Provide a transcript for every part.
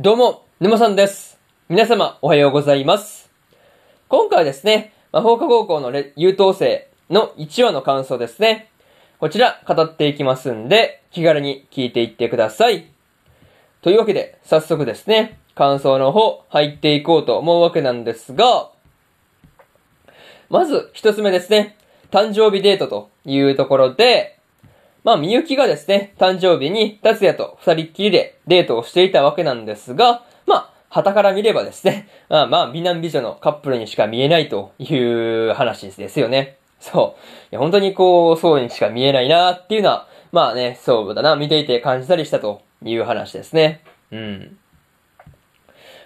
どうも、沼さんです。皆様、おはようございます。今回はですね、魔法科高校の優等生の1話の感想ですね。こちら、語っていきますんで、気軽に聞いていってください。というわけで、早速ですね、感想の方、入っていこうと思うわけなんですが、まず、一つ目ですね、誕生日デートというところで、まあ、みゆきがですね、誕生日に達也と二人っきりでデートをしていたわけなんですが、まあ、旗から見ればですね、まあまあ、美男美女のカップルにしか見えないという話ですよね。そう。いや、本当にこう、そうにしか見えないなっていうのは、まあね、そうだな、見ていて感じたりしたという話ですね。うん。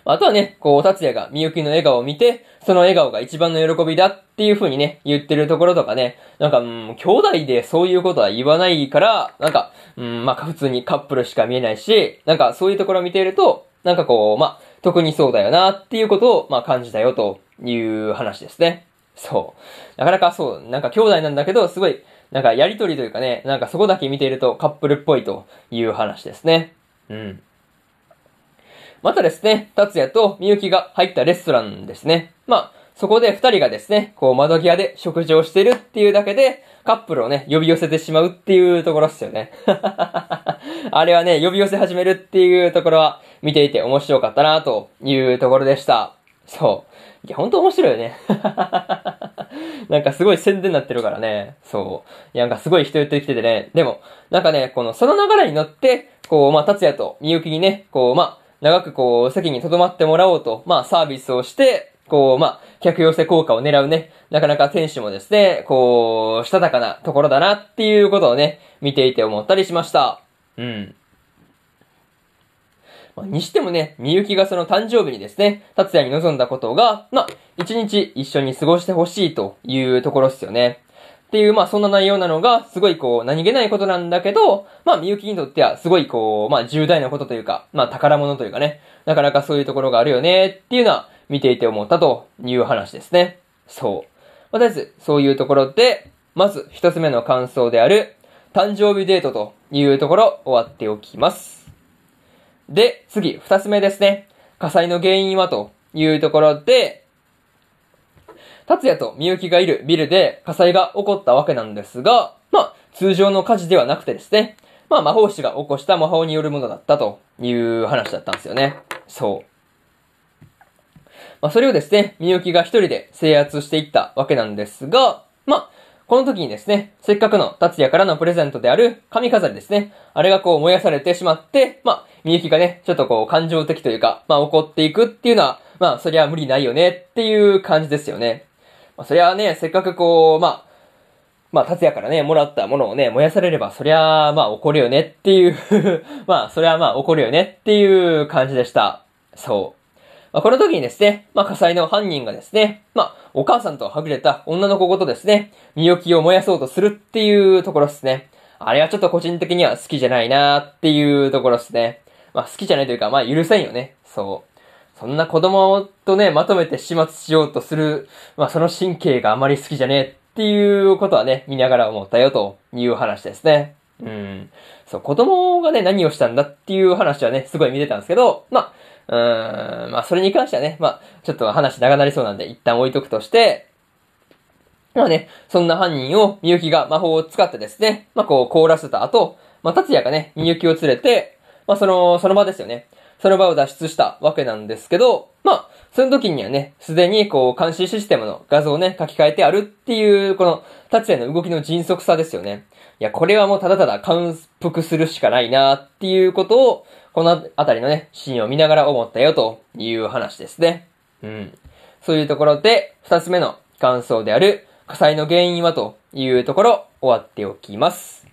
あとはね、こう、達也がみゆきの笑顔を見て、その笑顔が一番の喜びだっていう風にね、言ってるところとかね、なんか、うん、兄弟でそういうことは言わないから、なんか、うん、まあ、普通にカップルしか見えないし、なんかそういうところを見ていると、なんかこう、まあ、特にそうだよなっていうことを、まあ、感じたよという話ですね。そう。なかなかそう、なんか兄弟なんだけど、すごい、なんかやりとりというかね、なんかそこだけ見ているとカップルっぽいという話ですね。うん。またですね、達也とみゆきが入ったレストランですね。まあ、そこで二人がですね、こう窓際で食事をしてるっていうだけで、カップルをね、呼び寄せてしまうっていうところっすよね。あれはね、呼び寄せ始めるっていうところは、見ていて面白かったなというところでした。そう。いや、ほんと面白いよね。なんかすごい宣伝になってるからね。そう。いや、なんかすごい人寄ってきててね。でも、なんかね、この、その流れに乗って、こう、まあ、達也とみゆきにね、こう、まあ、長くこう、席に留まってもらおうと、まあ、サービスをして、こう、まあ、客寄せ効果を狙うね、なかなか店主もですね、こう、したたかなところだなっていうことをね、見ていて思ったりしました。うん。まあ、にしてもね、みゆきがその誕生日にですね、達也に望んだことが、まあ、一日一緒に過ごしてほしいというところですよね。っていう、まあそんな内容なのが、すごいこう、何気ないことなんだけど、まあみゆきにとっては、すごいこう、まあ重大なことというか、まあ宝物というかね、なかなかそういうところがあるよね、っていうのは、見ていて思ったという話ですね。そう。まあ、とりあえず、そういうところで、まず一つ目の感想である、誕生日デートというところ、終わっておきます。で、次、二つ目ですね。火災の原因はというところで、達也とみゆきがいるビルで火災が起こったわけなんですが、まあ、通常の火事ではなくてですね、まあ、魔法師が起こした魔法によるものだったという話だったんですよね。そう。まあ、それをですね、みゆきが一人で制圧していったわけなんですが、まあ、この時にですね、せっかくの達也からのプレゼントである髪飾りですね。あれがこう燃やされてしまって、まあ、みゆきがね、ちょっとこう感情的というか、まあ怒っていくっていうのは、まあそりゃ無理ないよねっていう感じですよね。まあそりゃね、せっかくこう、まあ、まあ達也からね、もらったものをね、燃やされれば、そりゃまあ怒るよねっていう まあそりゃまあ怒るよねっていう感じでした。そう。まあ、この時にですね、まあ、火災の犯人がですね、まあ、お母さんとはぐれた女の子ごとですね、身置きを燃やそうとするっていうところですね。あれはちょっと個人的には好きじゃないなっていうところですね。まあ、好きじゃないというか、まあ、許せんよね。そう。そんな子供とね、まとめて始末しようとする、まあ、その神経があまり好きじゃねえっていうことはね、見ながら思ったよという話ですね。うん。そう、子供がね、何をしたんだっていう話はね、すごい見てたんですけど、まあ、うーん、まあ、それに関してはね、まあ、ちょっと話長なりそうなんで、一旦置いとくとして、まあね、そんな犯人をみゆきが魔法を使ってですね、まあこう凍らせた後、まあ達也がね、みゆきを連れて、まあその、その場ですよね。その場を脱出したわけなんですけど、まあ、その時にはね、すでにこう監視システムの画像をね、書き換えてあるっていう、この、達也の動きの迅速さですよね。いや、これはもうただただ感服するしかないなっていうことを、このあたりのね、シーンを見ながら思ったよという話ですね。うん。そういうところで、二つ目の感想である、火災の原因はというところ、終わっておきます。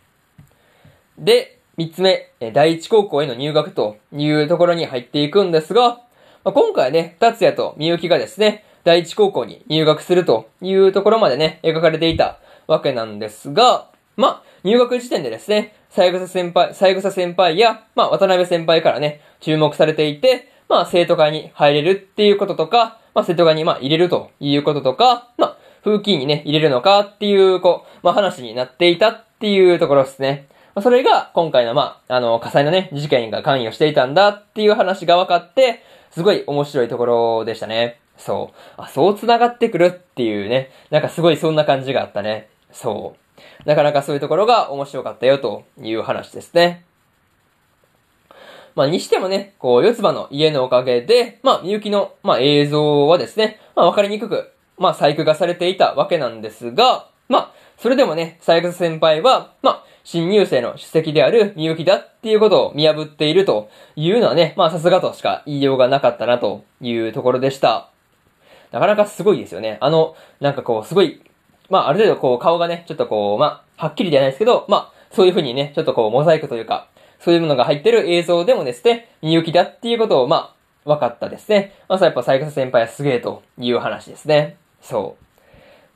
で、三つ目、第一高校への入学というところに入っていくんですが、まあ、今回ね、達也とみゆきがですね、第一高校に入学するというところまでね、描かれていたわけなんですが、まあ、入学時点でですね、三枝先輩、三枝先輩や、まあ、渡辺先輩からね、注目されていて、まあ、生徒会に入れるっていうこととか、まあ、生徒会にまあ、入れるということとか、まあ、風紀にね、入れるのかっていう、こう、まあ、話になっていたっていうところですね。あ、それが今回のまあ、あの、火災のね、事件が関与していたんだっていう話が分かって、すごい面白いところでしたね。そう。あ、そう繋がってくるっていうね。なんかすごいそんな感じがあったね。そう。なかなかそういうところが面白かったよという話ですね。まあ、にしてもね、こう、四つ葉の家のおかげで、まあ、みゆきの、まあ、映像はですね、まあ、わかりにくく、まあ、細工がされていたわけなんですが、まあ、それでもね、細工先輩は、まあ、新入生の主席であるみゆきだっていうことを見破っているというのはね、まあ、さすがとしか言いようがなかったなというところでした。なかなかすごいですよね。あの、なんかこう、すごい、まあ、ある程度こう、顔がね、ちょっとこう、まあ、はっきりではないですけど、まあ、そういう風にね、ちょっとこう、モザイクというか、そういうものが入ってる映像でもですね、みゆきだっていうことを、まあ、分かったですね。まあ、やっぱサイクス先輩はすげえという話ですね。そう。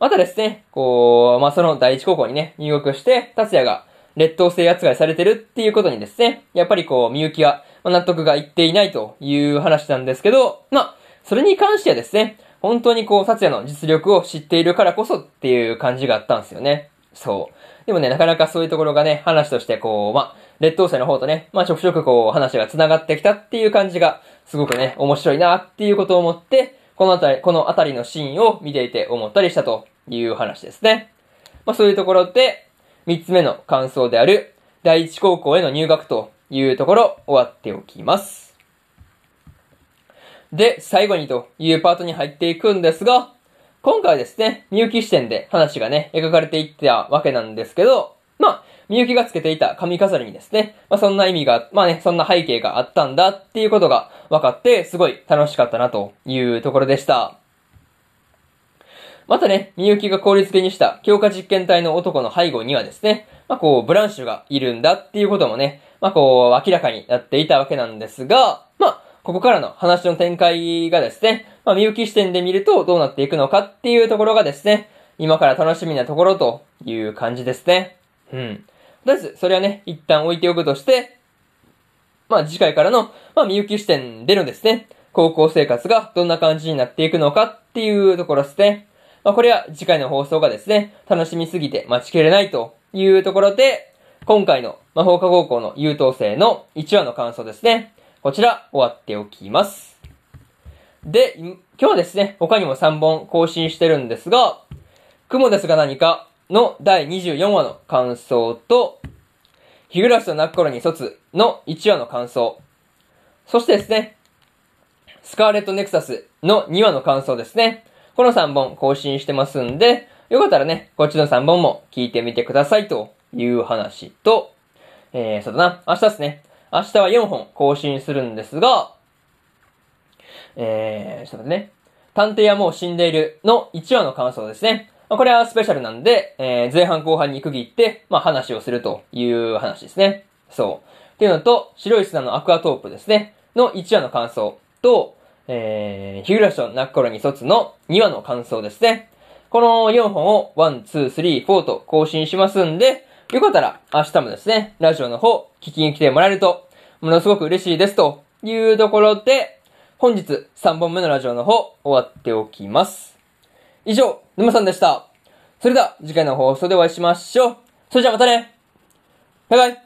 またですね、こう、まあ、その第一高校にね、入学して、達也が劣等生扱いされてるっていうことにですね、やっぱりこう、みゆきは、ま納得がいっていないという話なんですけど、まあ、それに関してはですね、本当にこう、達也の実力を知っているからこそっていう感じがあったんですよね。そう。でもね、なかなかそういうところがね、話としてこう、まあ、劣等生の方とね、まあ、ちょくちょくこう、話が繋がってきたっていう感じが、すごくね、面白いなっていうことを思って、このあたり、このあたりのシーンを見ていて思ったりしたという話ですね。まあ、そういうところで、三つ目の感想である、第一高校への入学というところ、終わっておきます。で、最後にというパートに入っていくんですが、今回はですね、みゆき視点で話がね、描かれていったわけなんですけど、まあ、みゆきがつけていた髪飾りにですね、まあそんな意味が、まあね、そんな背景があったんだっていうことが分かって、すごい楽しかったなというところでした。またね、みゆきが効率付けにした強化実験体の男の背後にはですね、まあこう、ブランシュがいるんだっていうこともね、まあこう、明らかになっていたわけなんですが、まあ、ここからの話の展開がですね、まあ、みゆき視点で見るとどうなっていくのかっていうところがですね、今から楽しみなところという感じですね。うん。とりあえず、それはね、一旦置いておくとして、まあ次回からの、まあみゆき視点でのですね、高校生活がどんな感じになっていくのかっていうところですね。まあこれは次回の放送がですね、楽しみすぎて待ちきれないというところで、今回の魔法科高校の優等生の1話の感想ですね。こちら終わっておきます。で、今日はですね、他にも3本更新してるんですが、雲ですが何かの第24話の感想と、日暮らしと泣く頃に卒の1話の感想、そしてですね、スカーレットネクサスの2話の感想ですね。この3本更新してますんで、よかったらね、こっちの3本も聞いてみてくださいという話と、えー、そうだな、明日ですね。明日は4本更新するんですが、えー、ちょっとね、探偵はもう死んでいるの1話の感想ですね。まあ、これはスペシャルなんで、えー、前半後半に区切って、まあ、話をするという話ですね。そう。っていうのと、白い砂のアクアトープですね。の1話の感想と、えー、日暮らしと泣く頃に卒の2話の感想ですね。この4本を1、2、3、4と更新しますんで、よかったら明日もですね、ラジオの方聞きに来てもらえると、ものすごく嬉しいですというところで、本日3本目のラジオの方終わっておきます。以上、沼さんでした。それでは次回の放送でお会いしましょう。それじゃあまたねバイバイ